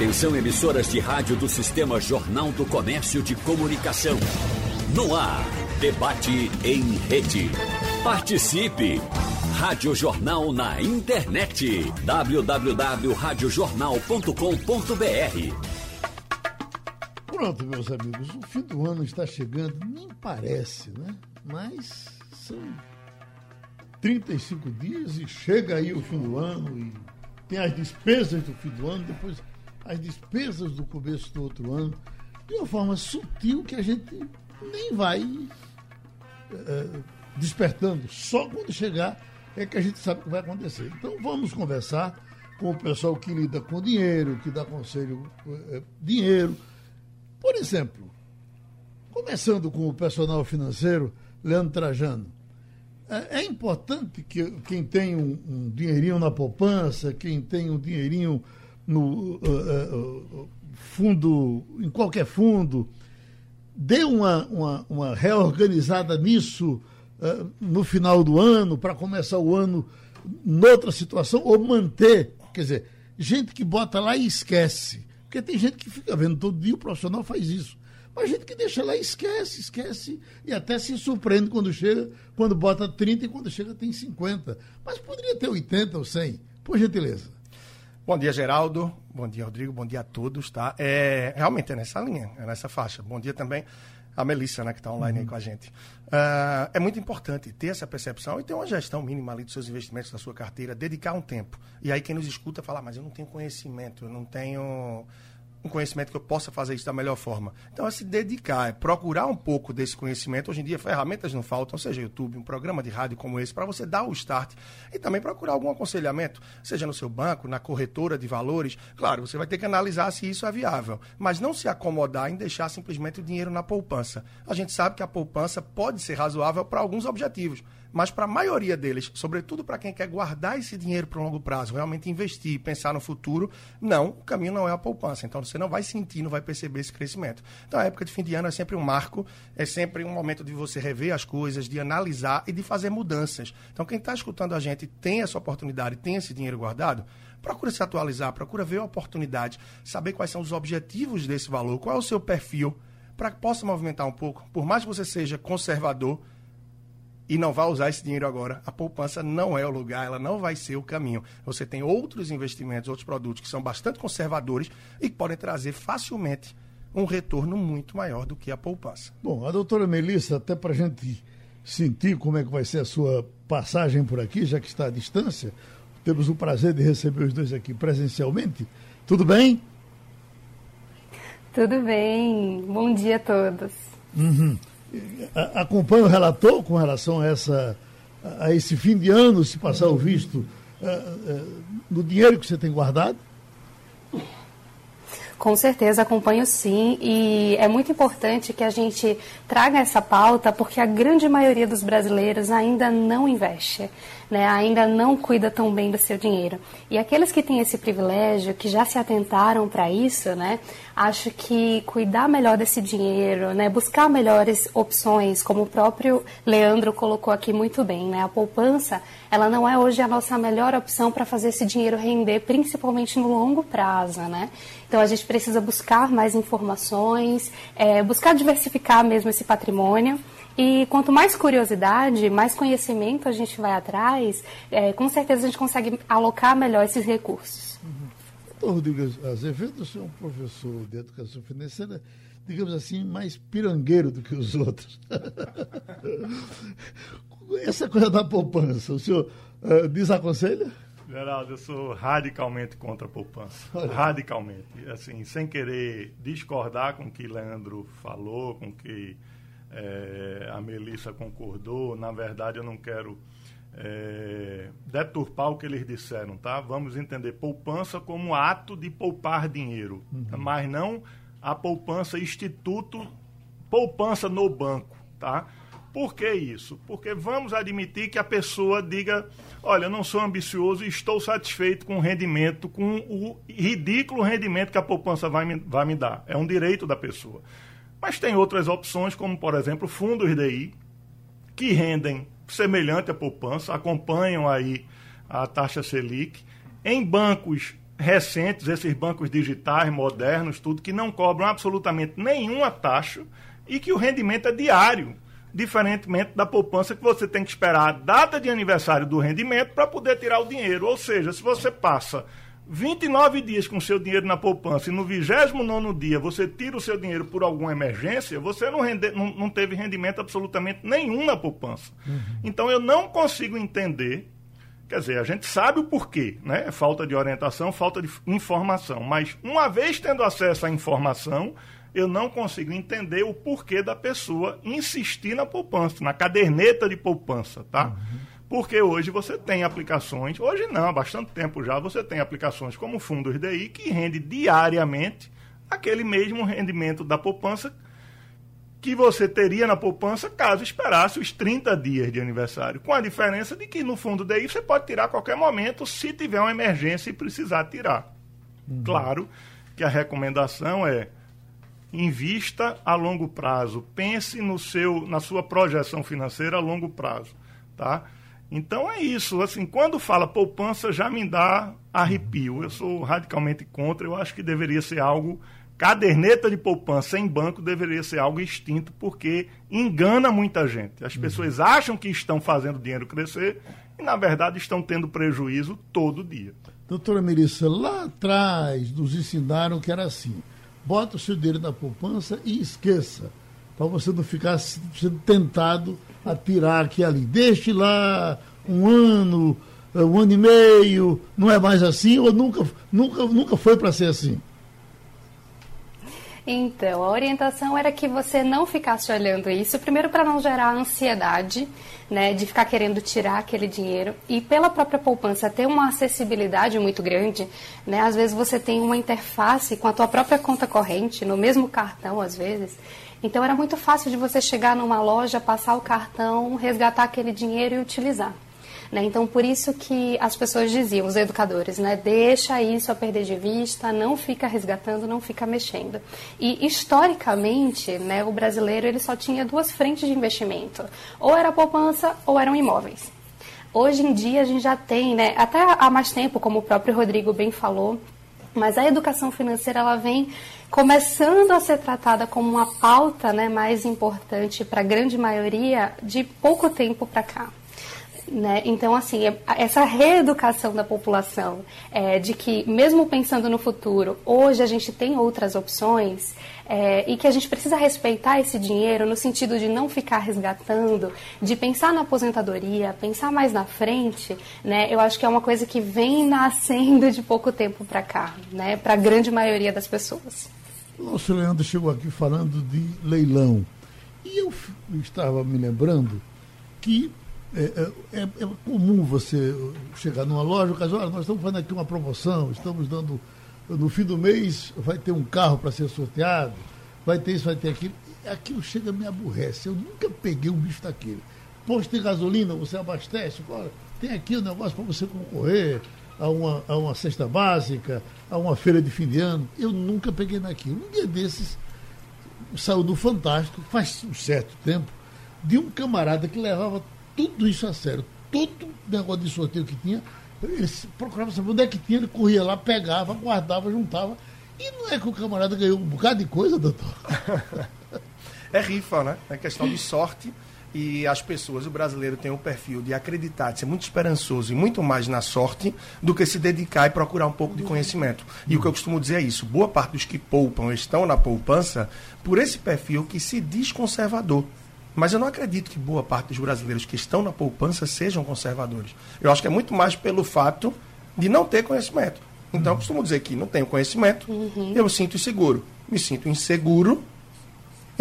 Atenção emissoras de rádio do Sistema Jornal do Comércio de Comunicação. No ar, debate em rede. Participe! Rádio Jornal na internet. www.radiojornal.com.br Pronto, meus amigos, o fim do ano está chegando, nem parece, né? Mas são 35 dias e chega aí o fim do ano e tem as despesas do fim do ano, depois as despesas do começo do outro ano, de uma forma sutil que a gente nem vai é, despertando. Só quando chegar é que a gente sabe o que vai acontecer. Então vamos conversar com o pessoal que lida com dinheiro, que dá conselho é, dinheiro. Por exemplo, começando com o personal financeiro, Leandro Trajano. É, é importante que quem tem um, um, dinheirinho na poupança, quem tem um dinheirinho no uh, uh, fundo, em qualquer fundo, dê uma, uma, uma reorganizada nisso uh, no final do ano, para começar o ano noutra situação, ou manter, quer dizer, gente que bota lá e esquece. Porque tem gente que fica vendo todo dia, o profissional faz isso. Mas gente que deixa lá esquece, esquece e até se surpreende quando chega, quando bota 30 e quando chega tem 50. Mas poderia ter 80 ou 100, por gentileza. Bom dia, Geraldo. Bom dia, Rodrigo. Bom dia a todos, tá? É, realmente é nessa linha, é nessa faixa. Bom dia também a Melissa, né, que está online uhum. aí com a gente. Uh, é muito importante ter essa percepção e ter uma gestão mínima ali dos seus investimentos, da sua carteira, dedicar um tempo. E aí quem nos escuta fala, ah, mas eu não tenho conhecimento, eu não tenho um conhecimento que eu possa fazer isso da melhor forma. Então, é se dedicar, é procurar um pouco desse conhecimento. Hoje em dia, ferramentas não faltam, seja YouTube, um programa de rádio como esse, para você dar o start e também procurar algum aconselhamento, seja no seu banco, na corretora de valores. Claro, você vai ter que analisar se isso é viável, mas não se acomodar em deixar simplesmente o dinheiro na poupança. A gente sabe que a poupança pode ser razoável para alguns objetivos. Mas para a maioria deles, sobretudo para quem quer guardar esse dinheiro para um longo prazo, realmente investir, pensar no futuro, não, o caminho não é a poupança. Então você não vai sentir, não vai perceber esse crescimento. Então a época de fim de ano é sempre um marco, é sempre um momento de você rever as coisas, de analisar e de fazer mudanças. Então quem está escutando a gente tem essa oportunidade, tem esse dinheiro guardado, procura se atualizar, procura ver a oportunidade, saber quais são os objetivos desse valor, qual é o seu perfil, para que possa movimentar um pouco. Por mais que você seja conservador, e não vai usar esse dinheiro agora, a poupança não é o lugar, ela não vai ser o caminho. Você tem outros investimentos, outros produtos que são bastante conservadores e que podem trazer facilmente um retorno muito maior do que a poupança. Bom, a doutora Melissa, até para a gente sentir como é que vai ser a sua passagem por aqui, já que está à distância, temos o prazer de receber os dois aqui presencialmente. Tudo bem? Tudo bem. Bom dia a todos. Uhum acompanha o relator com relação a, essa, a esse fim de ano, se passar o visto, no dinheiro que você tem guardado? Com certeza, acompanho sim. E é muito importante que a gente traga essa pauta, porque a grande maioria dos brasileiros ainda não investe né, ainda não cuida tão bem do seu dinheiro. E aqueles que têm esse privilégio, que já se atentaram para isso, né, acho que cuidar melhor desse dinheiro, né, buscar melhores opções, como o próprio Leandro colocou aqui muito bem, né, a poupança, ela não é hoje a nossa melhor opção para fazer esse dinheiro render, principalmente no longo prazo, né. Então a gente precisa buscar mais informações, é, buscar diversificar mesmo esse patrimônio. E quanto mais curiosidade, mais conhecimento a gente vai atrás, é, com certeza a gente consegue alocar melhor esses recursos. Uhum. Então, Rodrigo Azevedo, você é um professor de educação financeira, digamos assim, mais pirangueiro do que os outros. Essa coisa da poupança, o senhor uh, desaconselha? Geraldo, eu sou radicalmente contra a poupança. Radicalmente. Assim, sem querer discordar com o que Leandro falou, com o que é, a Melissa concordou. Na verdade, eu não quero é, deturpar o que eles disseram, tá? Vamos entender poupança como ato de poupar dinheiro, uhum. mas não a poupança instituto poupança no banco, tá? Por que isso? Porque vamos admitir que a pessoa diga: olha, eu não sou ambicioso e estou satisfeito com o rendimento, com o ridículo rendimento que a poupança vai me, vai me dar. É um direito da pessoa. Mas tem outras opções, como por exemplo fundos DI, que rendem semelhante à poupança, acompanham aí a taxa Selic, em bancos recentes, esses bancos digitais modernos, tudo, que não cobram absolutamente nenhuma taxa e que o rendimento é diário, diferentemente da poupança que você tem que esperar a data de aniversário do rendimento para poder tirar o dinheiro. Ou seja, se você passa 29 dias com seu dinheiro na poupança e no 29 dia você tira o seu dinheiro por alguma emergência, você não, rende, não, não teve rendimento absolutamente nenhum na poupança. Uhum. Então eu não consigo entender Quer dizer, a gente sabe o porquê, né? É falta de orientação, falta de informação. Mas uma vez tendo acesso à informação, eu não consigo entender o porquê da pessoa insistir na poupança, na caderneta de poupança, tá? Uhum. Porque hoje você tem aplicações, hoje não, há bastante tempo já, você tem aplicações como Fundos DI que rende diariamente aquele mesmo rendimento da poupança que você teria na poupança caso esperasse os 30 dias de aniversário. Com a diferença de que no fundo DI você pode tirar a qualquer momento se tiver uma emergência e precisar tirar. Uhum. Claro que a recomendação é invista a longo prazo, pense no seu na sua projeção financeira a longo prazo, tá? Então é isso, assim, quando fala poupança já me dá arrepio. Eu sou radicalmente contra, eu acho que deveria ser algo caderneta de poupança em banco deveria ser algo extinto, porque engana muita gente. As uhum. pessoas acham que estão fazendo dinheiro crescer e, na verdade, estão tendo prejuízo todo dia. Doutora Melissa, lá atrás nos ensinaram que era assim: bota o seu dinheiro na poupança e esqueça, para você não ficar sendo tentado a tirar aqui ali. Deixe lá um ano, um ano e meio, não é mais assim, ou nunca, nunca, nunca foi para ser assim? Então, a orientação era que você não ficasse olhando isso, primeiro para não gerar ansiedade, né, de ficar querendo tirar aquele dinheiro, e pela própria poupança ter uma acessibilidade muito grande, né, às vezes você tem uma interface com a tua própria conta corrente, no mesmo cartão às vezes, então era muito fácil de você chegar numa loja, passar o cartão, resgatar aquele dinheiro e utilizar. Né? Então, por isso que as pessoas diziam, os educadores, né? deixa isso a perder de vista, não fica resgatando, não fica mexendo. E, historicamente, né, o brasileiro ele só tinha duas frentes de investimento, ou era poupança ou eram imóveis. Hoje em dia a gente já tem, né, até há mais tempo, como o próprio Rodrigo bem falou, mas a educação financeira ela vem começando a ser tratada como uma pauta né, mais importante para a grande maioria de pouco tempo para cá. Né? Então, assim, é, essa reeducação da população é, de que, mesmo pensando no futuro, hoje a gente tem outras opções é, e que a gente precisa respeitar esse dinheiro no sentido de não ficar resgatando, de pensar na aposentadoria, pensar mais na frente, né? eu acho que é uma coisa que vem nascendo de pouco tempo para cá, né? para a grande maioria das pessoas. O nosso Leandro chegou aqui falando de leilão. E eu estava me lembrando que é, é, é, é, comum você chegar numa loja e dizer, olha, nós estamos fazendo aqui uma promoção, estamos dando, no fim do mês vai ter um carro para ser sorteado, vai ter isso, vai ter aquilo. Aquilo chega me aborrece. Eu nunca peguei um bicho daquele. Posto de gasolina, você abastece, olha, tem aqui o um negócio para você concorrer a uma, a uma cesta básica, a uma feira de fim de ano. Eu nunca peguei naquilo. Um dia desses saiu do Fantástico, faz um certo tempo, de um camarada que levava tudo isso a sério. Todo negócio de sorteio que tinha, ele procurava saber onde é que tinha, ele corria lá, pegava, guardava, juntava. E não é que o camarada ganhou um bocado de coisa, doutor? é rifa, né? É questão de sorte. E as pessoas, o brasileiro tem um perfil de acreditar, de ser muito esperançoso e muito mais na sorte do que se dedicar e procurar um pouco de conhecimento. E o que eu costumo dizer é isso: boa parte dos que poupam estão na poupança por esse perfil que se diz conservador. Mas eu não acredito que boa parte dos brasileiros que estão na poupança sejam conservadores. Eu acho que é muito mais pelo fato de não ter conhecimento. Então, eu costumo dizer que não tenho conhecimento, uhum. eu me sinto inseguro. Me sinto inseguro,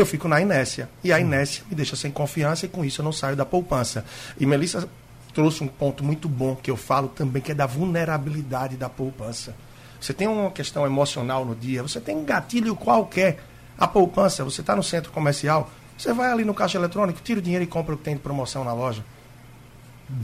eu fico na inércia. E a inércia me deixa sem confiança e com isso eu não saio da poupança. E Melissa trouxe um ponto muito bom que eu falo também, que é da vulnerabilidade da poupança. Você tem uma questão emocional no dia, você tem um gatilho qualquer. A poupança, você está no centro comercial, você vai ali no caixa eletrônico, tira o dinheiro e compra o que tem de promoção na loja.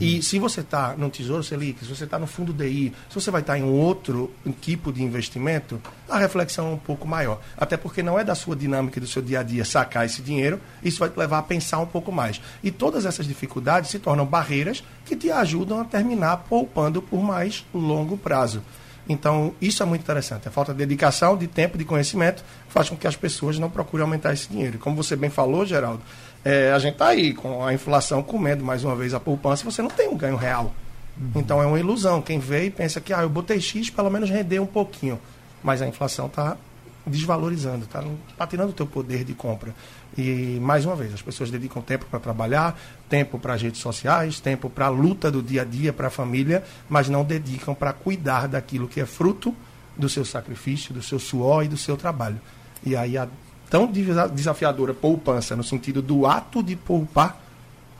E se você está no Tesouro Selic, se você está no Fundo DI, se você vai estar tá em outro tipo de investimento, a reflexão é um pouco maior. Até porque não é da sua dinâmica do seu dia a dia sacar esse dinheiro, isso vai te levar a pensar um pouco mais. E todas essas dificuldades se tornam barreiras que te ajudam a terminar poupando por mais longo prazo. Então, isso é muito interessante. A falta de dedicação, de tempo, de conhecimento, faz com que as pessoas não procurem aumentar esse dinheiro. Como você bem falou, Geraldo, é, a gente está aí com a inflação comendo mais uma vez a poupança, você não tem um ganho real. Uhum. Então é uma ilusão. Quem vê e pensa que ah, eu botei X, pelo menos render um pouquinho. Mas a inflação está desvalorizando, está tá tirando o teu poder de compra. E, mais uma vez, as pessoas dedicam tempo para trabalhar, tempo para as redes sociais, tempo para a luta do dia a dia, para a família, mas não dedicam para cuidar daquilo que é fruto do seu sacrifício, do seu suor e do seu trabalho. E aí a tão desafiadora poupança, no sentido do ato de poupar,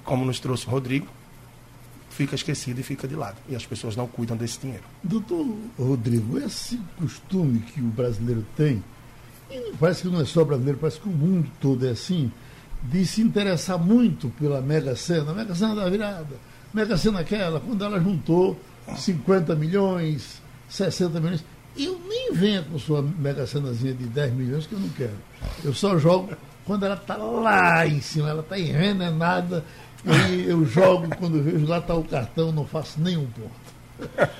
como nos trouxe o Rodrigo, fica esquecida e fica de lado. E as pessoas não cuidam desse dinheiro. Doutor Rodrigo, esse costume que o brasileiro tem e parece que não é só brasileiro, parece que o mundo todo é assim, de se interessar muito pela Mega Sena, Mega Sena da virada, Mega Sena aquela, quando ela juntou 50 milhões, 60 milhões. Eu nem venha com sua Mega Senazinha de 10 milhões, que eu não quero. Eu só jogo quando ela está lá em cima, ela está envenenada, e eu jogo, quando vejo lá está o cartão, não faço nenhum ponto.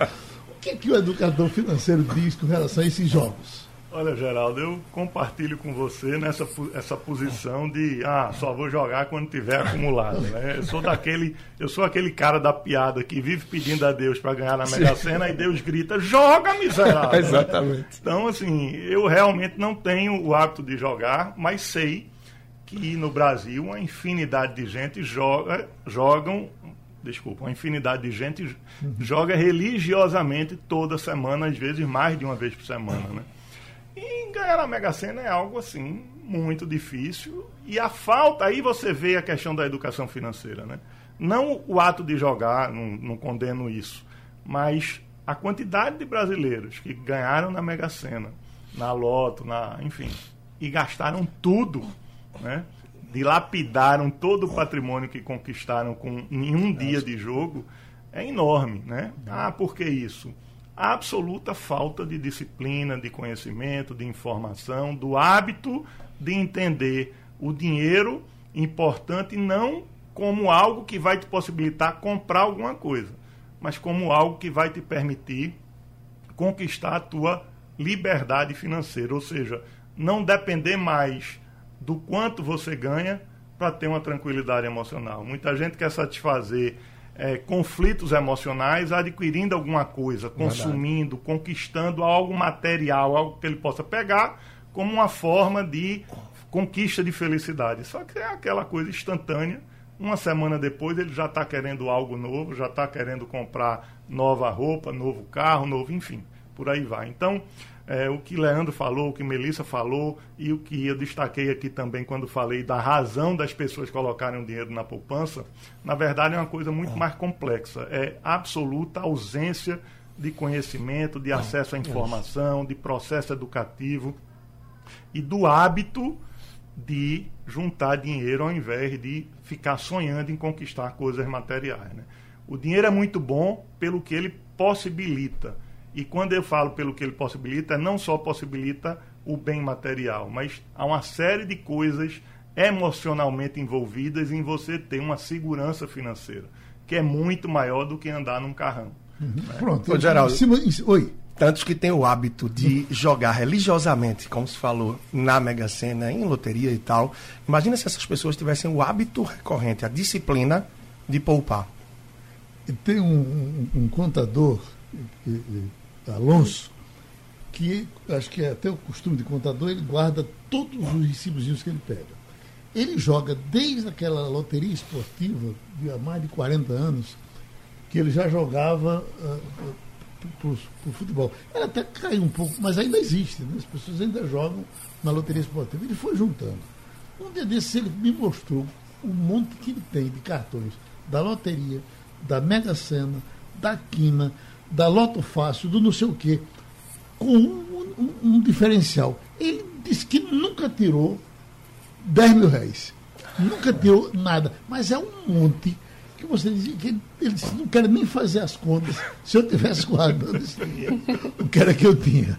O que, é que o educador financeiro diz com relação a esses jogos? Olha, Geraldo, eu compartilho com você nessa essa posição de ah, só vou jogar quando tiver acumulado. Né? Eu sou daquele, eu sou aquele cara da piada que vive pedindo a Deus para ganhar na Mega Sena e Deus grita: "Joga, miserável". Exatamente. Então, assim, eu realmente não tenho o hábito de jogar, mas sei que no Brasil uma infinidade de gente joga, jogam desculpa, uma infinidade de gente joga religiosamente toda semana, às vezes mais de uma vez por semana, né? E ganhar a Mega Sena é algo assim muito difícil. E a falta, aí você vê a questão da educação financeira, né? Não o ato de jogar, não, não condeno isso, mas a quantidade de brasileiros que ganharam na Mega Sena, na Loto, na, enfim, e gastaram tudo, né? Dilapidaram todo o patrimônio que conquistaram com nenhum dia de jogo, é enorme, né? Ah, por que isso? Absoluta falta de disciplina, de conhecimento, de informação, do hábito de entender o dinheiro importante não como algo que vai te possibilitar comprar alguma coisa, mas como algo que vai te permitir conquistar a tua liberdade financeira, ou seja, não depender mais do quanto você ganha para ter uma tranquilidade emocional. Muita gente quer satisfazer é, conflitos emocionais adquirindo alguma coisa, consumindo, Verdade. conquistando algo material, algo que ele possa pegar como uma forma de conquista de felicidade. Só que é aquela coisa instantânea. Uma semana depois ele já está querendo algo novo, já está querendo comprar nova roupa, novo carro, novo, enfim, por aí vai. Então, é, o que Leandro falou, o que Melissa falou e o que eu destaquei aqui também quando falei da razão das pessoas colocarem o dinheiro na poupança, na verdade é uma coisa muito mais complexa. É absoluta ausência de conhecimento, de acesso à informação, de processo educativo e do hábito de juntar dinheiro ao invés de ficar sonhando em conquistar coisas materiais. Né? O dinheiro é muito bom pelo que ele possibilita e quando eu falo pelo que ele possibilita, não só possibilita o bem material, mas há uma série de coisas emocionalmente envolvidas em você ter uma segurança financeira, que é muito maior do que andar num carrão. Uhum. Né? Pronto, Ô, Geraldo. Em cima, em, oi. Tantos que têm o hábito de jogar religiosamente, como se falou, na Mega Sena, em loteria e tal. Imagina se essas pessoas tivessem o hábito recorrente, a disciplina de poupar. Tem um, um, um contador Alonso, que acho que é até o costume de contador, ele guarda todos os recibos que ele pega. Ele joga desde aquela loteria esportiva de há mais de 40 anos, que ele já jogava uh, para o futebol. Ela até caiu um pouco, mas ainda existe, né? as pessoas ainda jogam na loteria esportiva. Ele foi juntando. Um dia desses ele me mostrou o monte que ele tem de cartões da loteria, da Mega Sena, da Quina, da Loto Fácil, do não sei o quê, com um, um, um diferencial. Ele disse que nunca tirou 10 mil reais. Nunca tirou nada. Mas é um monte que você dizia que ele, disse, não quero nem fazer as contas. Se eu tivesse guardando esse dinheiro, o que era que eu tinha.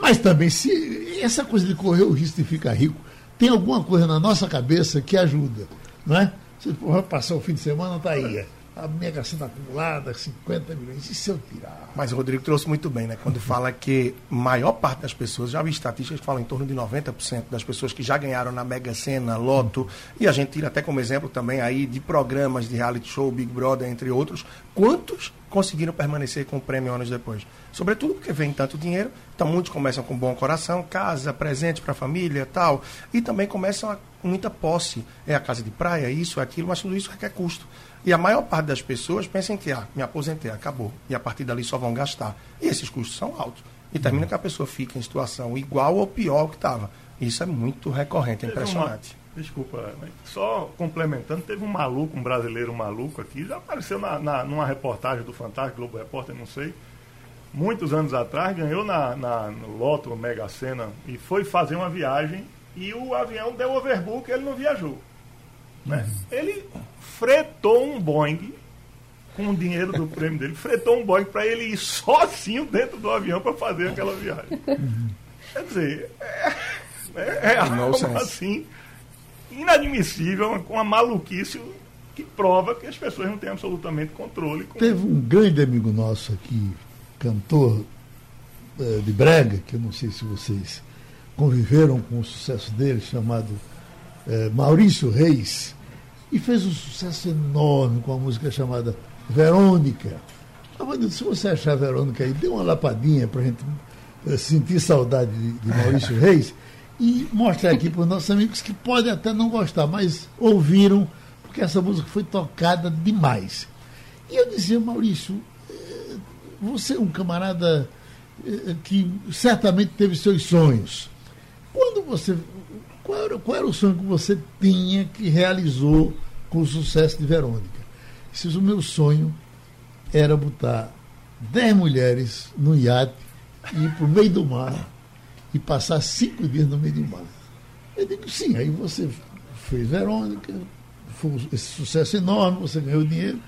Mas também, se essa coisa de correr o risco de ficar rico, tem alguma coisa na nossa cabeça que ajuda, não é? Você vai passar o fim de semana, tá aí. A mega sena acumulada, 50 milhões. E se eu tirar? Mas o Rodrigo trouxe muito bem, né? Quando fala que maior parte das pessoas, já vi estatísticas que falam em torno de 90% das pessoas que já ganharam na Mega Sena, Loto, e a gente tira até como exemplo também aí de programas de reality show, Big Brother, entre outros, quantos conseguiram permanecer com o prêmio anos depois? Sobretudo porque vem tanto dinheiro, então muitos começam com bom coração, casa, presente para a família tal, e também começam a muita posse. É a casa de praia, isso, aquilo, mas tudo isso requer custo. E a maior parte das pessoas pensam que, ah, me aposentei, acabou. E a partir dali só vão gastar. E esses custos são altos. E termina que a pessoa fica em situação igual ou pior que estava. Isso é muito recorrente, é impressionante. Uma, desculpa, só complementando, teve um maluco, um brasileiro maluco aqui, já apareceu na, na, numa reportagem do Fantástico, Globo Repórter, não sei, muitos anos atrás, ganhou na, na, no Loto, Mega Sena, e foi fazer uma viagem e o avião deu overbook ele não viajou. Né? Ele fretou um Boeing com o dinheiro do prêmio dele, fretou um Boeing para ele ir sozinho dentro do avião para fazer aquela viagem. Quer dizer, é, é, é algo assim inadmissível, com uma maluquice que prova que as pessoas não têm absolutamente controle. Com... Teve um grande amigo nosso aqui, cantor uh, de brega, que eu não sei se vocês conviveram com o sucesso dele, chamado uh, Maurício Reis, e fez um sucesso enorme com a música chamada Verônica. Se você achar Verônica aí, dê uma lapadinha para a gente uh, sentir saudade de, de Maurício Reis e mostrar aqui para os nossos amigos que podem até não gostar, mas ouviram, porque essa música foi tocada demais. E eu dizia, Maurício, eh, você é um camarada eh, que certamente teve seus sonhos. Quando você. Qual era, qual era o sonho que você tinha que realizou com o sucesso de Verônica. Disse, o meu sonho era botar dez mulheres no iate e ir para o meio do mar e passar cinco dias no meio do mar. Eu digo, sim, aí você fez Verônica, foi esse sucesso enorme, você ganhou dinheiro.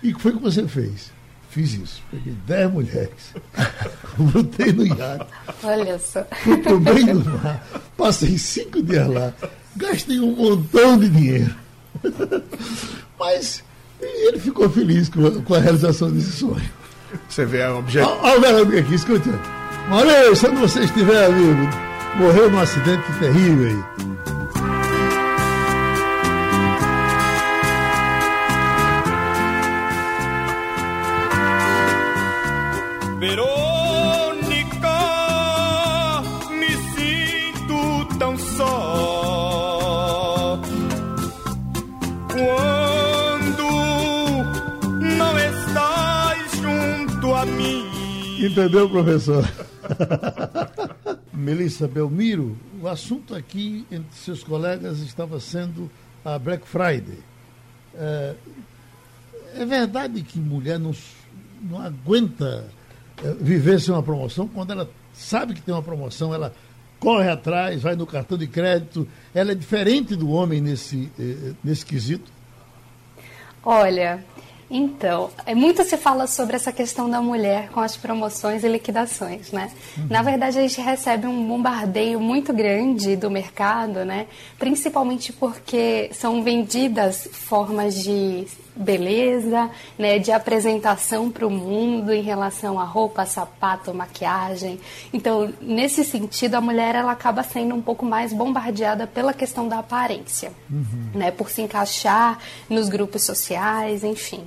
E o que foi que você fez? Fiz isso. Peguei dez mulheres, botei no iate. Olha só. Fui para o meio do mar, passei cinco dias lá, gastei um montão de dinheiro. Mas ele ficou feliz com a, com a realização desse sonho. Você vê o objeto. Olha o Verônica aqui, escuta. Maurício, onde você estiver, amigo, morreu num acidente terrível aí. Entendeu, professor? Melissa Belmiro, o assunto aqui entre seus colegas estava sendo a Black Friday. É, é verdade que mulher não, não aguenta é, viver sem uma promoção quando ela sabe que tem uma promoção, ela corre atrás, vai no cartão de crédito. Ela é diferente do homem nesse, é, nesse quesito? Olha, então, é muito se fala sobre essa questão da mulher com as promoções e liquidações, né? Uhum. Na verdade, a gente recebe um bombardeio muito grande do mercado, né? Principalmente porque são vendidas formas de beleza, né, de apresentação para o mundo em relação a roupa, sapato, maquiagem. Então, nesse sentido, a mulher ela acaba sendo um pouco mais bombardeada pela questão da aparência, uhum. né, por se encaixar nos grupos sociais, enfim.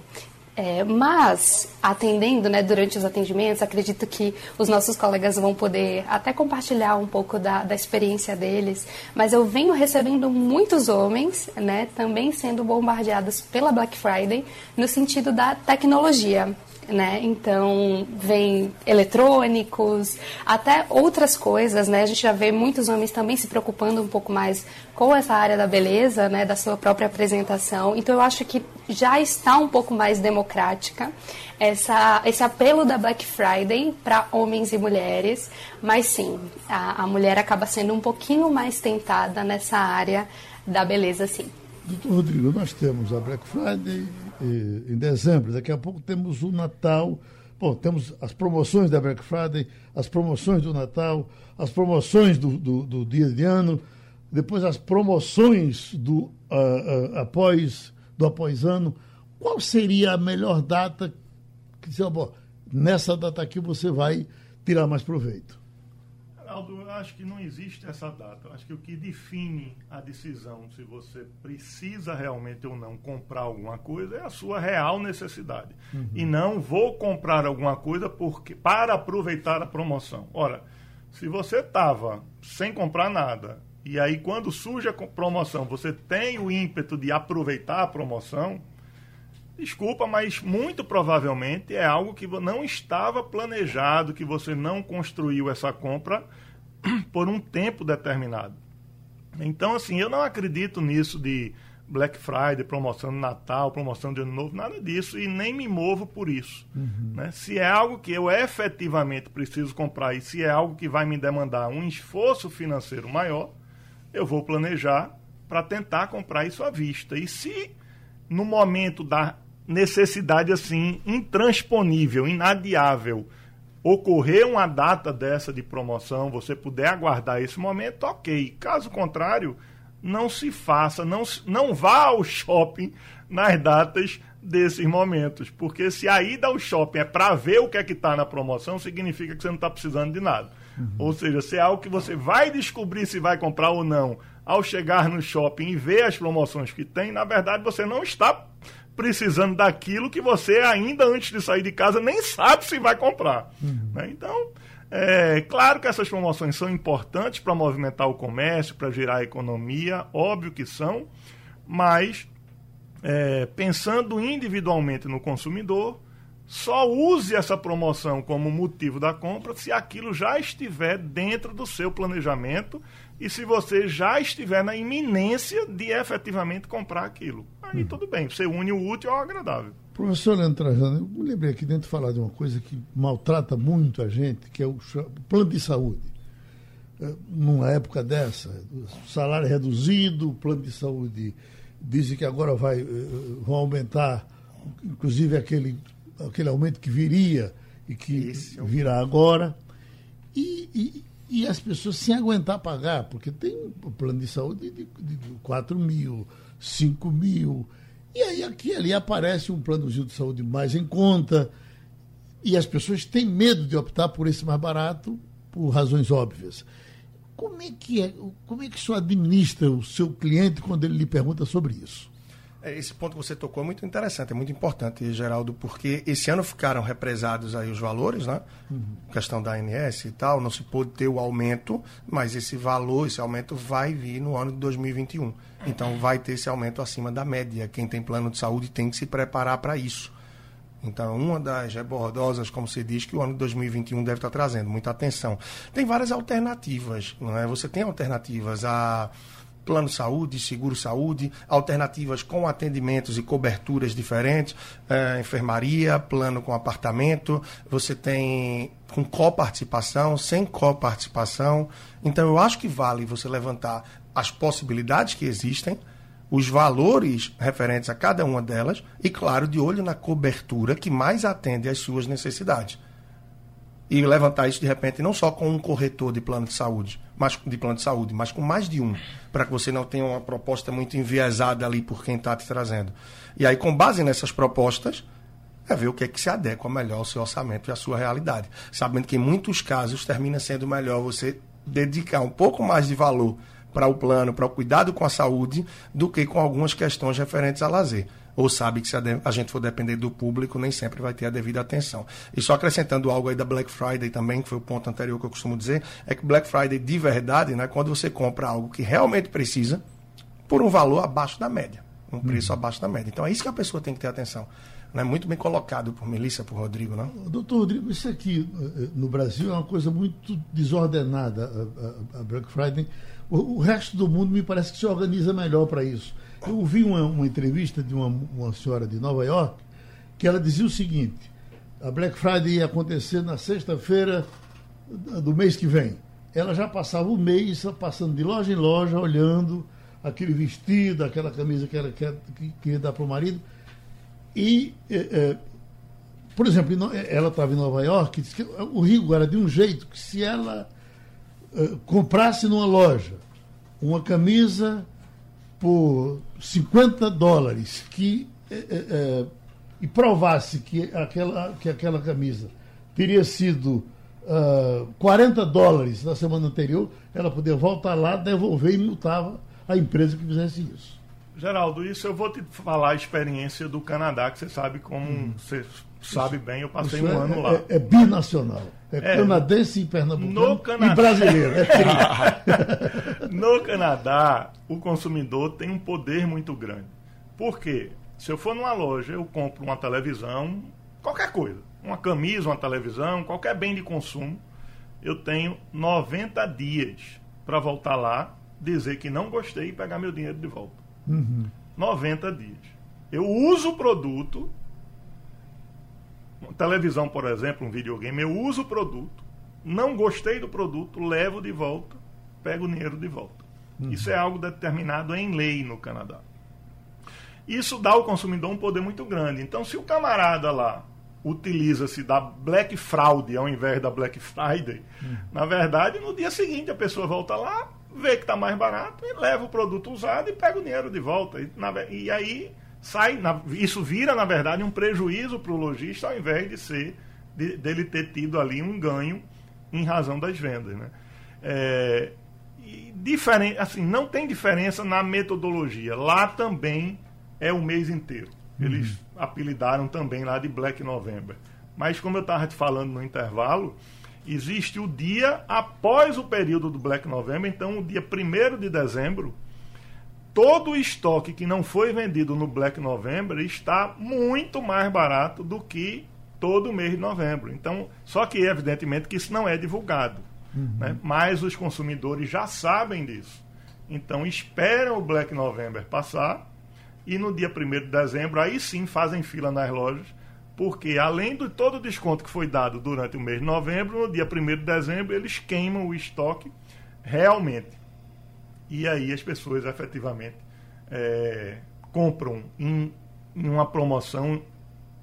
É, mas, atendendo né, durante os atendimentos, acredito que os nossos colegas vão poder até compartilhar um pouco da, da experiência deles. Mas eu venho recebendo muitos homens né, também sendo bombardeados pela Black Friday no sentido da tecnologia né? Então, vem eletrônicos, até outras coisas, né? A gente já vê muitos homens também se preocupando um pouco mais com essa área da beleza, né? Da sua própria apresentação. Então, eu acho que já está um pouco mais democrática essa, esse apelo da Black Friday para homens e mulheres, mas sim, a, a mulher acaba sendo um pouquinho mais tentada nessa área da beleza, sim. Doutor Rodrigo, nós temos a Black Friday em dezembro, daqui a pouco temos o Natal. Bom, temos as promoções da Black Friday, as promoções do Natal, as promoções do, do, do dia de ano, depois as promoções do, uh, uh, após, do após ano. qual seria a melhor data que dizer, bom, nessa data aqui você vai tirar mais proveito? Aldo, eu acho que não existe essa data. Acho que o que define a decisão se você precisa realmente ou não comprar alguma coisa é a sua real necessidade. Uhum. E não vou comprar alguma coisa porque para aproveitar a promoção. Ora, se você estava sem comprar nada e aí quando surge a promoção você tem o ímpeto de aproveitar a promoção, Desculpa, mas muito provavelmente é algo que não estava planejado, que você não construiu essa compra por um tempo determinado. Então, assim, eu não acredito nisso de Black Friday, promoção de Natal, promoção de Ano Novo, nada disso, e nem me movo por isso. Uhum. Né? Se é algo que eu efetivamente preciso comprar e se é algo que vai me demandar um esforço financeiro maior, eu vou planejar para tentar comprar isso à vista. E se no momento da necessidade assim intransponível, inadiável, ocorrer uma data dessa de promoção, você puder aguardar esse momento, ok. Caso contrário, não se faça, não, não vá ao shopping nas datas desses momentos. Porque se a ida ao shopping é para ver o que é que está na promoção, significa que você não está precisando de nada. Uhum. Ou seja, se é algo que você vai descobrir se vai comprar ou não ao chegar no shopping e ver as promoções que tem, na verdade você não está precisando daquilo que você ainda antes de sair de casa nem sabe se vai comprar. Uhum. Né? Então, é claro que essas promoções são importantes para movimentar o comércio, para gerar a economia, óbvio que são, mas é, pensando individualmente no consumidor, só use essa promoção como motivo da compra se aquilo já estiver dentro do seu planejamento e se você já estiver na iminência de efetivamente comprar aquilo. Aí hum. tudo bem, você une o útil ao agradável. Professor Leandro Trajano, eu me lembrei aqui dentro de falar de uma coisa que maltrata muito a gente, que é o plano de saúde. É, numa época dessa, salário reduzido, plano de saúde dizem que agora vai, eh, vão aumentar, inclusive aquele, aquele aumento que viria e que Isso. virá agora. E, e, e, as pessoas sem aguentar pagar, porque tem um plano de saúde de, de 4 mil, 5 mil. E aí aqui ali aparece um plano de saúde mais em conta. E as pessoas têm medo de optar por esse mais barato por razões óbvias. Como é que é, como é que o senhor administra o seu cliente quando ele lhe pergunta sobre isso? É, esse ponto que você tocou é muito interessante, é muito importante, Geraldo, porque esse ano ficaram represados aí os valores, né? Uhum. Questão da ANS e tal, não se pôde ter o aumento, mas esse valor, esse aumento vai vir no ano de 2021. Então vai ter esse aumento acima da média. Quem tem plano de saúde tem que se preparar para isso. Então, uma das rebordosas, como se diz, que o ano de 2021 deve estar trazendo muita atenção. Tem várias alternativas, não é? Você tem alternativas a plano saúde, seguro saúde, alternativas com atendimentos e coberturas diferentes, é, enfermaria, plano com apartamento, você tem com coparticipação, sem coparticipação. Então eu acho que vale você levantar as possibilidades que existem, os valores referentes a cada uma delas e, claro, de olho na cobertura que mais atende às suas necessidades e levantar isso de repente não só com um corretor de plano de saúde, mas de plano de saúde, mas com mais de um, para que você não tenha uma proposta muito enviesada ali por quem está te trazendo. E aí, com base nessas propostas, é ver o que é que se adequa melhor ao seu orçamento e à sua realidade. Sabendo que em muitos casos termina sendo melhor você dedicar um pouco mais de valor para o plano, para o cuidado com a saúde, do que com algumas questões referentes a lazer ou sabe que se a, gente for depender do público, nem sempre vai ter a devida atenção. E só acrescentando algo aí da Black Friday também, que foi o ponto anterior que eu costumo dizer, é que Black Friday de verdade, né, quando você compra algo que realmente precisa, por um valor abaixo da média, um preço uhum. abaixo da média. Então é isso que a pessoa tem que ter atenção. Não é muito bem colocado por Melissa, por Rodrigo, não? Doutor Rodrigo, isso aqui eh, no Brasil é uma coisa muito desordenada, a, Black Friday. O, o, resto do mundo me parece que se organiza melhor para isso. Eu ouvi uma, uma entrevista de uma, uma senhora de Nova York que ela dizia o seguinte: a Black Friday ia acontecer na sexta-feira do mês que vem. Ela já passava o mês passando de loja em loja, olhando aquele vestido, aquela camisa que ela queria dar para o marido. E, é, é, por exemplo, ela estava em Nova York e disse que o Rio era de um jeito que se ela é, comprasse numa loja uma camisa por 50 dólares, que é, é, e provasse que aquela, que aquela camisa teria sido uh, 40 dólares na semana anterior, ela poderia voltar lá, devolver e multava a empresa que fizesse isso. Geraldo, isso eu vou te falar a experiência do Canadá, que você sabe como hum. você sabe bem, eu passei um é, ano lá. É, é binacional. É, é, canadense e pernambucano Canadá... e brasileiro. É no Canadá, o consumidor tem um poder muito grande. Por quê? Se eu for numa loja, eu compro uma televisão, qualquer coisa, uma camisa, uma televisão, qualquer bem de consumo, eu tenho 90 dias para voltar lá, dizer que não gostei e pegar meu dinheiro de volta. Uhum. 90 dias. Eu uso o produto, televisão, por exemplo, um videogame, eu uso o produto, não gostei do produto, levo de volta, pego o dinheiro de volta. Uhum. Isso é algo determinado em lei no Canadá. Isso dá ao consumidor um poder muito grande. Então, se o camarada lá utiliza-se da Black Fraud ao invés da Black Friday, uhum. na verdade, no dia seguinte a pessoa volta lá, vê que está mais barato e leva o produto usado e pega o dinheiro de volta. E, na, e aí sai, na, isso vira, na verdade, um prejuízo para o lojista ao invés de ser de, dele ter tido ali um ganho em razão das vendas. Né? É, diferen, assim, não tem diferença na metodologia. Lá também é o mês inteiro. Eles uhum. apelidaram também lá de Black November. Mas como eu estava te falando no intervalo, existe o dia após o período do Black November, então o dia 1 de dezembro todo o estoque que não foi vendido no Black November está muito mais barato do que todo mês de novembro. Então, só que evidentemente que isso não é divulgado. Uhum. Né? Mas os consumidores já sabem disso. Então esperam o Black November passar e no dia 1 de dezembro aí sim fazem fila nas lojas, porque além de todo o desconto que foi dado durante o mês de novembro, no dia 1 de dezembro eles queimam o estoque realmente e aí as pessoas efetivamente é, compram em, em, uma promoção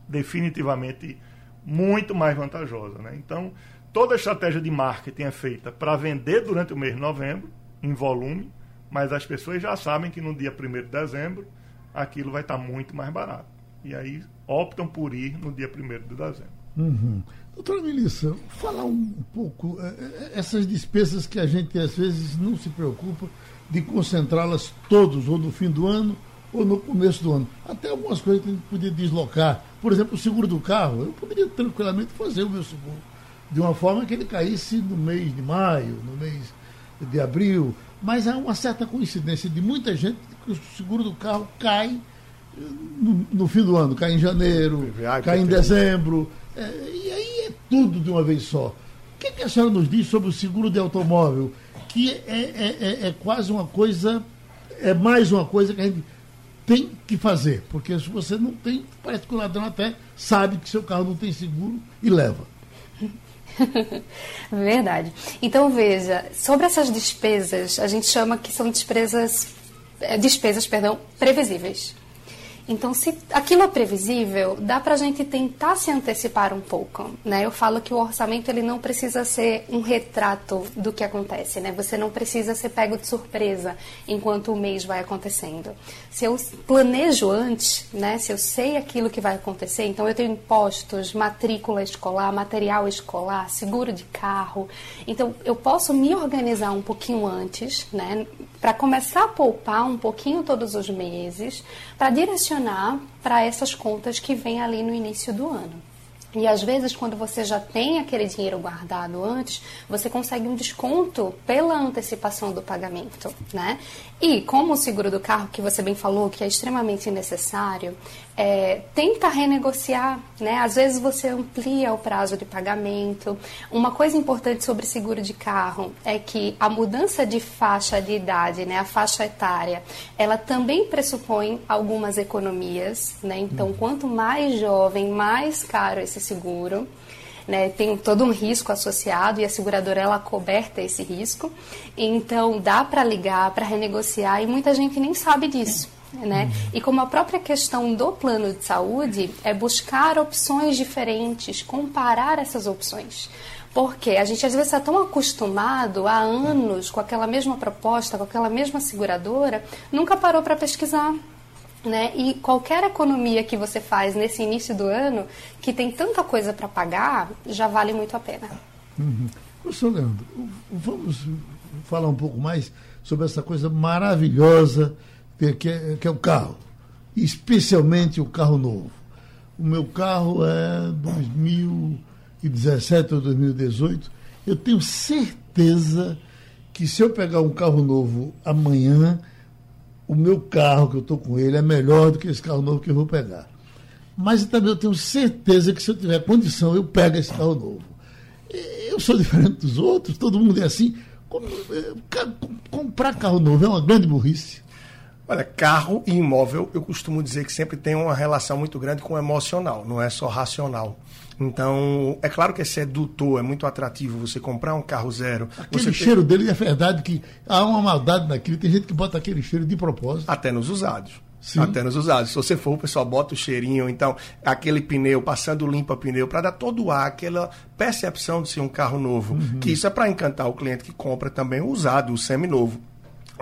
definitivamente muito mais vantajosa. Né? Então, toda a estratégia de marketing é feita para vender durante o mês de novembro, em volume, mas as pessoas já sabem que no dia 1 de dezembro aquilo vai estar muito mais barato. E aí optam por ir no dia 1 de dezembro. Uhum. Doutora Melissa, falar um pouco, é, é, essas despesas que a gente às vezes não se preocupa, de concentrá-las todos, ou no fim do ano, ou no começo do ano. Até algumas coisas que a gente podia deslocar. Por exemplo, o seguro do carro. Eu poderia tranquilamente fazer o meu seguro de uma forma que ele caísse no mês de maio, no mês de abril. Mas há uma certa coincidência de muita gente que o seguro do carro cai no, no fim do ano, cai em janeiro, cai em dezembro. É, e aí é tudo de uma vez só. O que, que a senhora nos diz sobre o seguro de automóvel? que é, é, é, é quase uma coisa, é mais uma coisa que a gente tem que fazer, porque se você não tem, parece que o ladrão até sabe que seu carro não tem seguro e leva. Verdade. Então veja, sobre essas despesas, a gente chama que são despesas, é, despesas, perdão, previsíveis. Então, se aquilo é previsível, dá para a gente tentar se antecipar um pouco, né? Eu falo que o orçamento ele não precisa ser um retrato do que acontece, né? Você não precisa ser pego de surpresa enquanto o mês vai acontecendo. Se eu planejo antes, né? Se eu sei aquilo que vai acontecer, então eu tenho impostos, matrícula escolar, material escolar, seguro de carro. Então, eu posso me organizar um pouquinho antes, né? Para começar a poupar um pouquinho todos os meses, para direcionar para essas contas que vêm ali no início do ano. E às vezes, quando você já tem aquele dinheiro guardado antes, você consegue um desconto pela antecipação do pagamento, né? E como o seguro do carro, que você bem falou, que é extremamente necessário, é, tenta renegociar, né? Às vezes você amplia o prazo de pagamento. Uma coisa importante sobre seguro de carro é que a mudança de faixa de idade, né? A faixa etária, ela também pressupõe algumas economias, né? Então, uhum. quanto mais jovem, mais caro esse seguro. Né, tem todo um risco associado e a seguradora ela coberta esse risco. Então dá para ligar, para renegociar e muita gente nem sabe disso. Né? E como a própria questão do plano de saúde é buscar opções diferentes, comparar essas opções. Porque a gente às vezes está tão acostumado há anos com aquela mesma proposta, com aquela mesma seguradora, nunca parou para pesquisar, Né? E qualquer economia que você faz nesse início do ano, que tem tanta coisa para pagar, já vale muito a pena. Uhum. Professor Leandro, vamos falar um pouco mais sobre essa coisa maravilhosa que é, que é o carro, especialmente o carro novo. O meu carro é 2017 ou 2018. Eu tenho certeza que se eu pegar um carro novo amanhã, o meu carro que eu estou com ele é melhor do que esse carro novo que eu vou pegar. Mas também eu tenho certeza que se eu tiver condição, eu pego esse carro novo. Eu sou diferente dos outros, todo mundo é assim. Eh, comprar carro novo é uma grande burrice. Olha, carro e imóvel, eu costumo dizer que sempre tem uma relação muito grande com o emocional, não é só racional. Então, é claro que é sedutor, é muito atrativo você comprar um carro zero. Aquele você cheiro tem... dele é verdade que há uma maldade naquilo. Tem gente que bota aquele cheiro de propósito. Até nos usados. Sim. Até nos usados. Se você for, o pessoal bota o cheirinho, então, aquele pneu, passando limpa pneu, para dar todo o ar, aquela percepção de ser um carro novo. Uhum. Que isso é para encantar o cliente que compra também o usado, o semi-novo.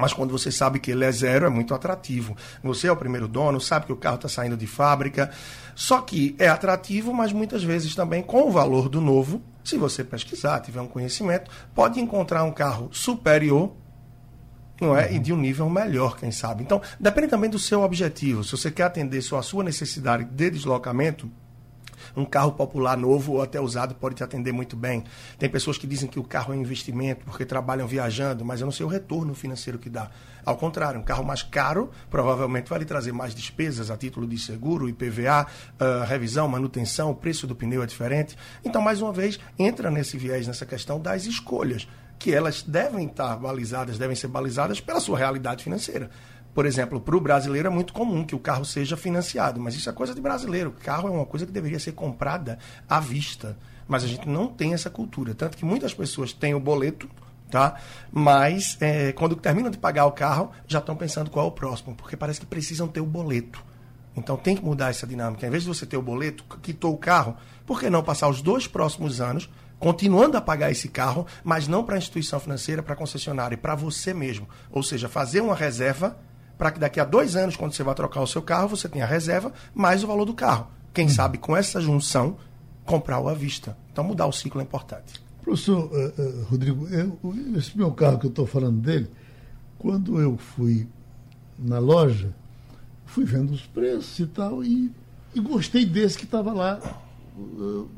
Mas quando você sabe que ele é zero, é muito atrativo. Você é o primeiro dono, sabe que o carro está saindo de fábrica. Só que é atrativo, mas muitas vezes também com o valor do novo, se você pesquisar, tiver um conhecimento, pode encontrar um carro superior não é? E de um nível melhor, quem sabe. Então, depende também do seu objetivo. Se você quer atender só a sua necessidade de deslocamento, um carro popular novo ou até usado pode te atender muito bem. Tem pessoas que dizem que o carro é um investimento porque trabalham viajando, mas eu não sei o retorno financeiro que dá. Ao contrário, um carro mais caro provavelmente vai lhe trazer mais despesas a título de seguro, IPVA, uh, revisão, manutenção, o preço do pneu é diferente. Então, mais uma vez, entra nesse viés, nessa questão das escolhas que elas devem estar balizadas, devem ser balizadas pela sua realidade financeira. Por exemplo, para o brasileiro é muito comum que o carro seja financiado, mas isso é coisa de brasileiro. O carro é uma coisa que deveria ser comprada à vista. Mas a gente não tem essa cultura. Tanto que muitas pessoas têm o boleto, tá? Mas é, quando terminam de pagar o carro, já estão pensando qual é o próximo, porque parece que precisam ter o boleto. Então tem que mudar essa dinâmica. Em vez de você ter o boleto, quitou o carro, por que não passar os dois próximos anos continuando a pagar esse carro, mas não para a instituição financeira, para a concessionária, para você mesmo. Ou seja, fazer uma reserva para que daqui a dois anos, quando você vai trocar o seu carro, você tenha a reserva mais o valor do carro. Quem hum. sabe com essa junção, comprar-o à vista. Então mudar o ciclo é importante. Professor uh, uh, Rodrigo, eu, esse meu carro que eu estou falando dele, quando eu fui na loja, fui vendo os preços e tal, e, e gostei desse que estava lá uh,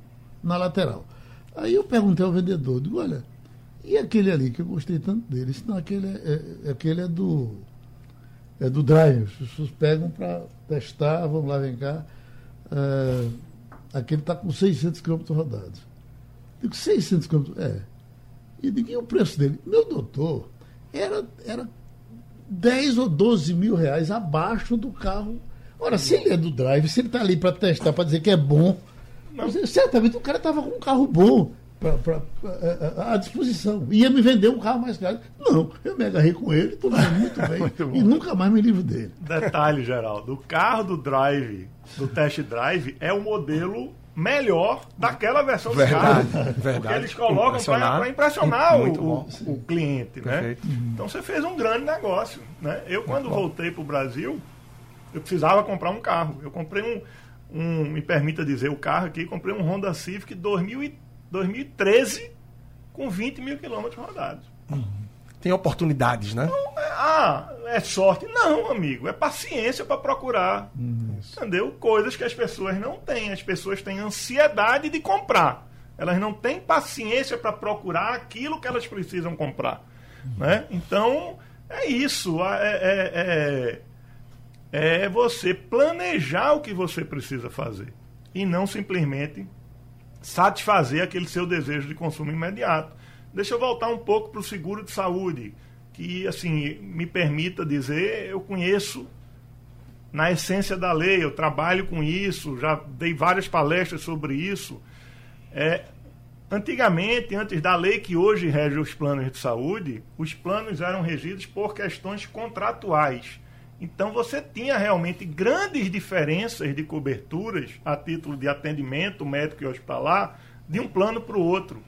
na lateral. Aí eu perguntei ao vendedor, digo, olha, e aquele ali que eu gostei tanto dele? Senão aquele é, é, aquele é do. É do drive. As pessoas pegam para testar, vamos lá, vem cá. É, aquele está com 600 km rodados. Digo, 600 km? É. E digo, e o preço dele? Meu doutor, era, era 10 ou 12 mil reais abaixo do carro. Ora, se ele é do drive, se ele está ali para testar, para dizer que é bom, mas, certamente o cara estava com um carro bom pra, pra, pra, à disposição. Ia me vender um carro mais caro. Não, eu me agarrei com ele, estou muito bem. muito e nunca mais me livro dele. Detalhe, Geraldo: o carro do drive, do test drive, é o modelo melhor daquela versão verdade, do carro. Verdade. Porque eles colocam para impressionar o, o, o, cliente. Né? Então você fez um grande negócio. Né? Eu, quando voltei para o Brasil, eu precisava comprar um carro. Eu comprei um um, me permita dizer o carro aqui, comprei um Honda Civic 2000 2013 com 20 mil quilômetros rodados. Tem oportunidades, né? Não, é, ah, é sorte. Não, amigo, é paciência para procurar. Hum, entendeu? Coisas que as pessoas não têm. As pessoas têm ansiedade de comprar. Elas não têm paciência para procurar aquilo que elas precisam comprar. Né? Então, é isso. É, é, é é você planejar o que você precisa fazer e não simplesmente satisfazer aquele seu desejo de consumo imediato. Deixa eu voltar um pouco para o seguro de saúde, que assim me permita dizer, eu conheço na essência da lei, eu trabalho com isso, já dei várias palestras sobre isso. É, antigamente, antes da lei que hoje rege os planos de saúde, os planos eram regidos por questões contratuais. Então você tinha realmente grandes diferenças de coberturas a título de atendimento médico e hospitalar de um plano para o outro.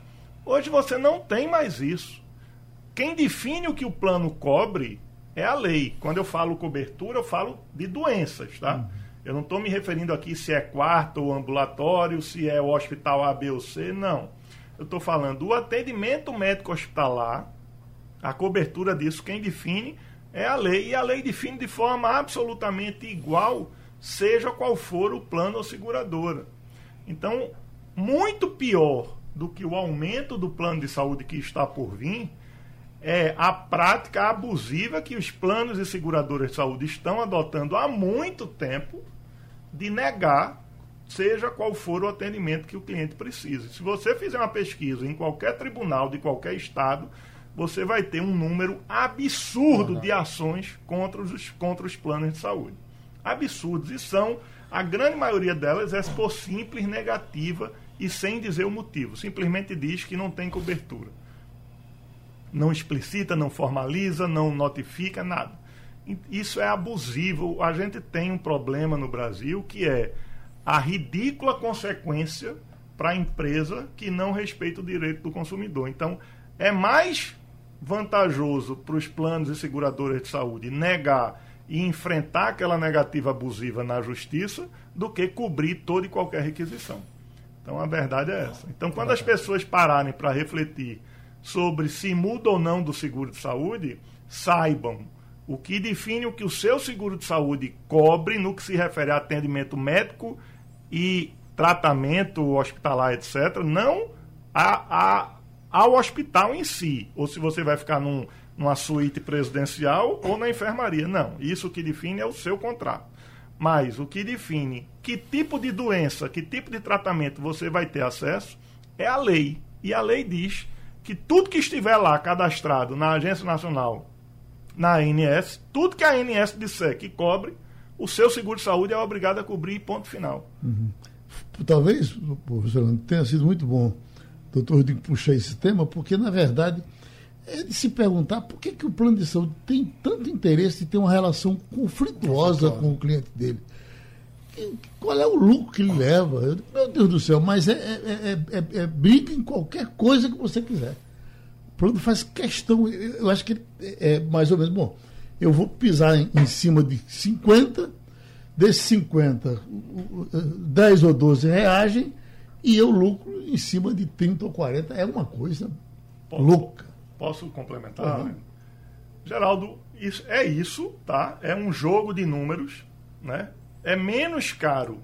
Hoje você não tem mais isso. Quem define o que o plano cobre é a lei. Quando eu falo cobertura, eu falo de doenças, tá? Uhum. Eu não estou me referindo aqui se é quarto ou ambulatório, se é o hospital A, B ou C, não. Eu estou falando do atendimento médico hospitalar, a cobertura disso, quem define é a lei. E a lei define de forma absolutamente igual, seja qual for o plano ou seguradora. Então, muito pior do que o aumento do plano de saúde que está por vir é a prática abusiva que os planos e seguradoras de saúde estão adotando há muito tempo de negar seja qual for o atendimento que o cliente precisa. Se você fizer uma pesquisa em qualquer tribunal de qualquer estado, você vai ter um número absurdo de ações contra os, contra os planos de saúde. Absurdos. E são, a grande maioria delas é por simples negativa e sem dizer o motivo. Simplesmente diz que não tem cobertura. Não explicita, não formaliza, não notifica, nada. Isso é abusivo. A gente tem um problema no Brasil que é a ridícula consequência para a empresa que não respeita o direito do consumidor. Então, é mais vantajoso para os planos e seguradoras de saúde negar e enfrentar aquela negativa abusiva na justiça do que cobrir toda e qualquer requisição. Então, a verdade é essa. Então, quando as pessoas pararem para refletir sobre se muda ou não do seguro de saúde, saibam o que define o que o seu seguro de saúde cobre no que se refere a atendimento médico e tratamento hospitalar, etc., não a, a, ao hospital em si, ou se você vai ficar num, numa suíte presidencial ou na enfermaria. Não, isso que define é o seu contrato. Mas o que define que tipo de doença, que tipo de tratamento você vai ter acesso é a lei. E a lei diz que tudo que estiver lá cadastrado na Agência Nacional na ANS, tudo que a ANS disser que cobre, o seu seguro de saúde é obrigado a cobrir ponto final. Uhum. Talvez, professor, tenha sido muito bom, doutor Rodrigo, puxar esse tema, porque, na verdade, é de se perguntar por que, que o plano de saúde tem tanto interesse de ter uma relação conflituosa com o cliente dele. Qual é o lucro que ele leva? Meu Deus do céu, mas é, é, é, é briga em qualquer coisa que você quiser. O plano faz questão, eu acho que é, mais ou menos, bom, eu vou pisar em, em cima de 50, desses 50, 10 ou 12 reagem e eu lucro em cima de 30 ou 40. É uma coisa posso, louca. Posso complementar? Uhum. Né? Geraldo, isso, é isso, tá? É um jogo de números, né? É menos caro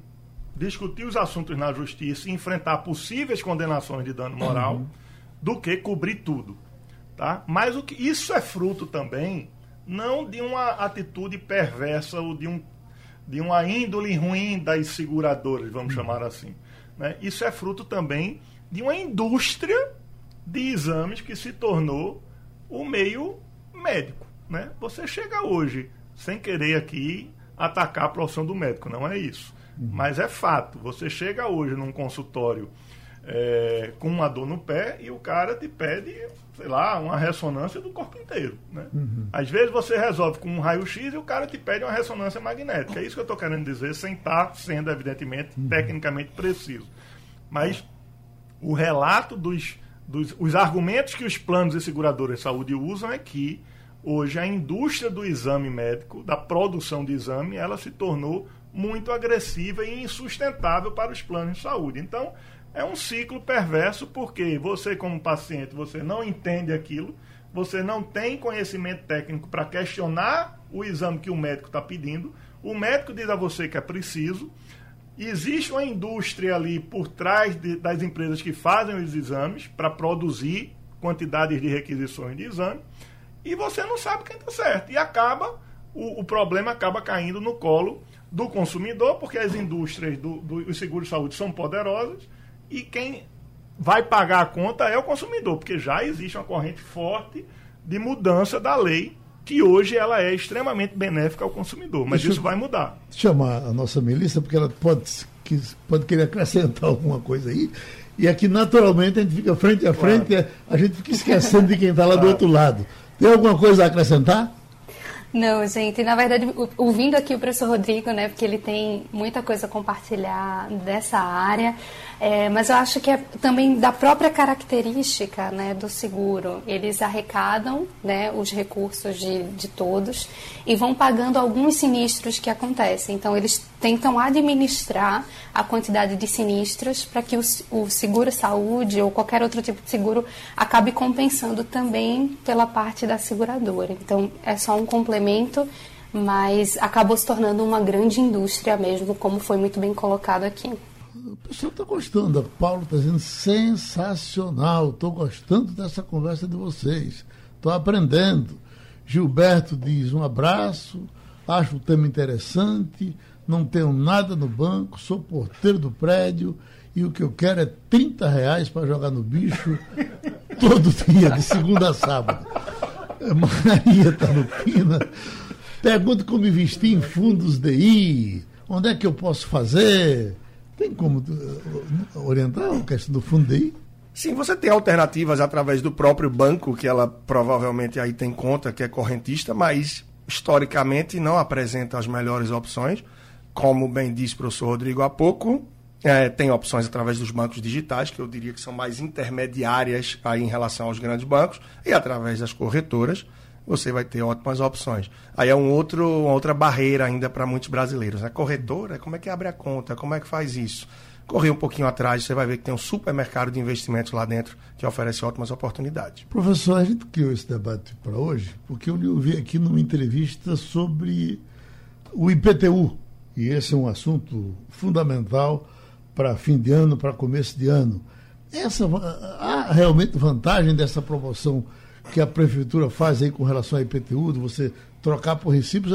discutir os assuntos na justiça e enfrentar possíveis condenações de dano moral uhum do que cobrir tudo. Tá? Mas o que, isso é fruto também não de uma atitude perversa ou de, um, de uma índole ruim das seguradoras, vamos chamar assim. Né? Isso é fruto também de uma indústria de exames que se tornou o meio médico. Né? Você chega hoje, sem querer aqui atacar a profissão do médico, não é isso. Uhum. Mas é fato, você chega hoje num consultório é, com uma dor no pé e o cara te pede, sei lá, uma ressonância do corpo inteiro. Né? Uhum. Às vezes você resolve com um raio-x e o cara te pede uma ressonância magnética. É isso que eu estou querendo dizer, sem estar sendo, evidentemente, uhum. tecnicamente preciso. Mas o relato dos, dos os argumentos que os planos e seguradoras de saúde usam é que hoje a indústria do exame médico, da produção de exame, ela se tornou muito agressiva e insustentável para os planos de saúde. Então, é um ciclo perverso porque você como paciente você não entende aquilo, você não tem conhecimento técnico para questionar o exame que o médico está pedindo, o médico diz a você que é preciso, existe uma indústria ali por trás de, das empresas que fazem os exames para produzir quantidades de requisições de exame e você não sabe quem está certo. E acaba o, o, problema acaba caindo no colo do consumidor porque as indústrias dos do, do seguros de saúde são poderosas e quem vai pagar a conta é o consumidor, porque já existe uma corrente forte de mudança da lei que hoje ela é extremamente benéfica ao consumidor, mas Deixa isso vai mudar. Chamar a nossa Melissa, porque ela pode, pode querer acrescentar alguma coisa aí. E aqui, naturalmente, a gente fica frente a frente, claro. a gente fica esquecendo de quem está lá claro. do outro lado. Tem alguma coisa a acrescentar? Não, gente, na verdade, ouvindo aqui o professor Rodrigo, né, porque ele tem muita coisa a compartilhar dessa área, É, mas eu acho que é também da própria característica né, do seguro. Eles arrecadam né, os recursos de, de todos e vão pagando alguns sinistros que acontecem. Então, eles tentam administrar a quantidade de sinistros para que o, o seguro saúde ou qualquer outro tipo de seguro acabe compensando também pela parte da seguradora. Então, é só um complemento mas acabou se tornando uma grande indústria mesmo, como foi muito bem colocado aqui. O pessoal está gostando. A Paulo está dizendo sensacional. Estou gostando dessa conversa de vocês. Estou aprendendo. Gilberto diz um abraço. Acho o tema interessante. Não tenho nada no banco. Sou porteiro do prédio. E o que eu quero é 30 reais para jogar no bicho todo dia, de segunda a sábado. Maria está no Pina. Pergunta como investir em fundos DI. Onde é que eu posso fazer? Tem como uh, orientar a questão do fundo DI? Sim, você tem alternativas através do próprio banco, que ela provavelmente aí tem conta, que é correntista, mas historicamente não apresenta as melhores opções. Como bem disse o professor Rodrigo há pouco, é, tem opções através dos bancos digitais, que eu diria que são mais intermediárias aí em relação aos grandes bancos, e através das corretoras você vai ter ótimas opções. Aí é um outro, uma outra barreira ainda para muitos brasileiros. A corretora, como é que abre a conta? Como é que faz isso? Correr um pouquinho atrás, você vai ver que tem um supermercado de investimentos lá dentro que oferece ótimas oportunidades. Professor, a gente criou esse debate para hoje porque eu lhe ouvi aqui numa entrevista sobre o IPTU. E esse é um assunto fundamental para fim de ano, para começo de ano. Essa, há realmente vantagem dessa promoção que a prefeitura faz aí com relação à IPTU, de você trocar por Recife.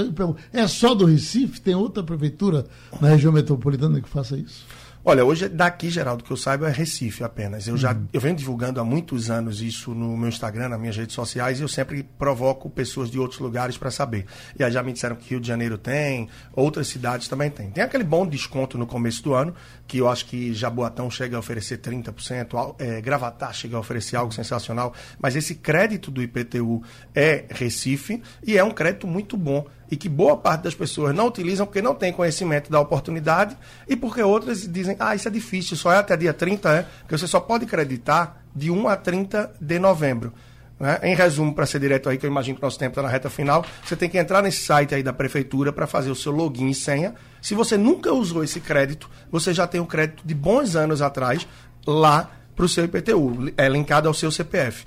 É só do Recife? Tem outra prefeitura na região metropolitana que faça isso? Olha, hoje daqui, Geraldo, que eu saiba é Recife apenas. Eu já uhum. eu venho divulgando há muitos anos isso no meu Instagram, nas minhas redes sociais, e eu sempre provoco pessoas de outros lugares para saber. E aí já me disseram que Rio de Janeiro tem, outras cidades também tem. Tem aquele bom desconto no começo do ano, que eu acho que Jaboatão chega a oferecer 30%, é, Gravatar chega a oferecer algo sensacional, mas esse crédito do IPTU é Recife e é um crédito muito bom e que boa parte das pessoas não utilizam porque não tem conhecimento da oportunidade e porque outras dizem, ah, isso é difícil, só é até dia 30, é? Porque você só pode creditar de 1 a 30 de novembro. Né? Em resumo, para ser direto aí, que eu imagino que nosso tempo está na reta final, você tem que entrar nesse site aí da prefeitura para fazer o seu login e senha. Se você nunca usou esse crédito, você já tem o crédito de bons anos atrás lá para o seu IPTU, é linkado ao seu CPF.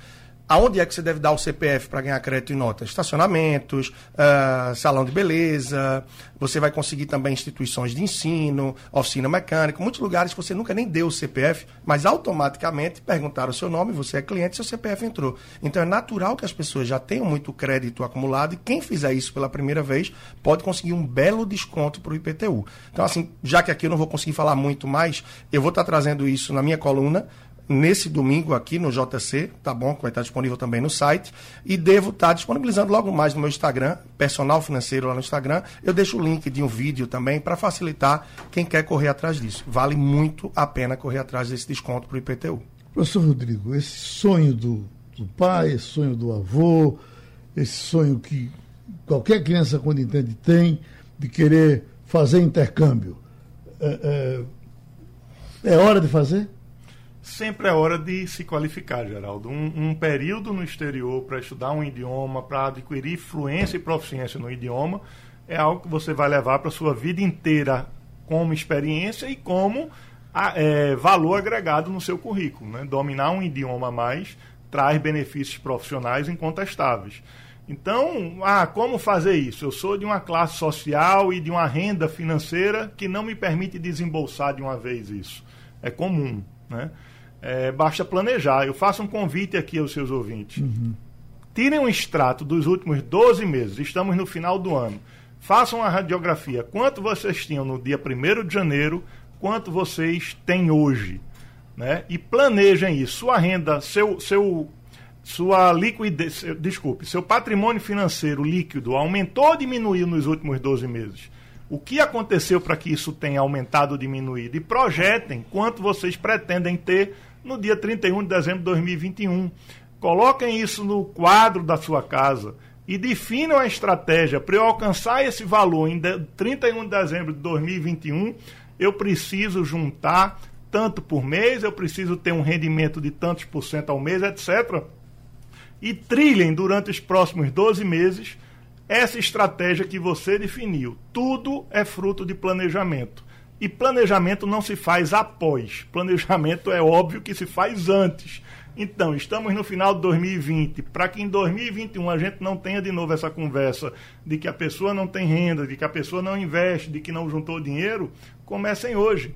Aonde é que você deve dar o CPF para ganhar crédito em notas? Estacionamentos, uh, salão de beleza, você vai conseguir também instituições de ensino, oficina mecânica, muitos lugares que você nunca nem deu o CPF, mas automaticamente perguntaram o seu nome, você é cliente, seu CPF entrou. Então é natural que as pessoas já tenham muito crédito acumulado e quem fizer isso pela primeira vez pode conseguir um belo desconto para o IPTU. Então, assim, já que aqui eu não vou conseguir falar muito mais, eu vou estar trazendo isso na minha coluna nesse domingo aqui no JC, tá bom? Que vai estar disponível também no site. E devo estar disponibilizando logo mais no meu Instagram, personal financeiro lá no Instagram. Eu deixo o link de um vídeo também para facilitar quem quer correr atrás disso. Vale muito a pena correr atrás desse desconto para o IPTU. Professor Rodrigo, esse sonho do, do pai, esse sonho do avô, esse sonho que qualquer criança, quando entende, tem, de querer fazer intercâmbio. É, é, é hora de fazer? Sempre é hora de se qualificar, Geraldo. Um, um período no exterior para estudar um idioma, para adquirir fluência e proficiência no idioma, é algo que você vai levar para a sua vida inteira como experiência e como a, é, valor agregado no seu currículo. Né? Dominar um idioma a mais traz benefícios profissionais incontestáveis. Então, ah, como fazer isso? Eu sou de uma classe social e de uma renda financeira que não me permite desembolsar de uma vez isso. É comum, né? É, basta planejar. Eu faço um convite aqui aos seus ouvintes. Uhum. Tirem um extrato dos últimos 12 meses, estamos no final do ano. Façam uma radiografia. Quanto vocês tinham no dia 1 de janeiro, quanto vocês têm hoje. Né? E planejem isso. Sua renda, seu, seu, sua liquidez, seu, desculpe, seu patrimônio financeiro líquido aumentou ou diminuiu nos últimos 12 meses? O que aconteceu para que isso tenha aumentado ou diminuído? E projetem quanto vocês pretendem ter no dia 31 de dezembro de 2021. Coloquem isso no quadro da sua casa e definam a estratégia para eu alcançar esse valor em 31 de dezembro de 2021. Eu preciso juntar tanto por mês, eu preciso ter um rendimento de tantos por cento ao mês, etc. E trilhem durante os próximos 12 meses essa estratégia que você definiu. Tudo é fruto de planejamento. E planejamento não se faz após. Planejamento é óbvio que se faz antes. Então, estamos no final de 2020. Para que em 2021 a gente não tenha de novo essa conversa de que a pessoa não tem renda, de que a pessoa não investe, de que não juntou dinheiro, comecem hoje.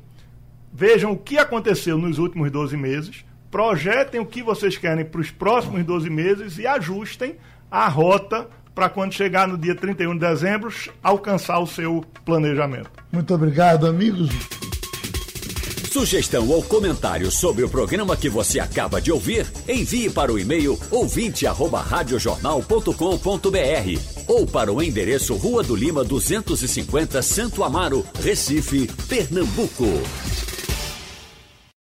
Vejam o que aconteceu nos últimos 12 meses, projetem o que vocês querem para os próximos 12 meses e ajustem a rota para quando chegar no dia 31 de dezembro alcançar o seu planejamento. Muito obrigado, amigos. Sugestão ou comentário sobre o programa que você acaba de ouvir, envie para o e-mail ouvinte@radiojornal.com.br ou para o endereço Rua do Lima 250, Santo Amaro, Recife, Pernambuco.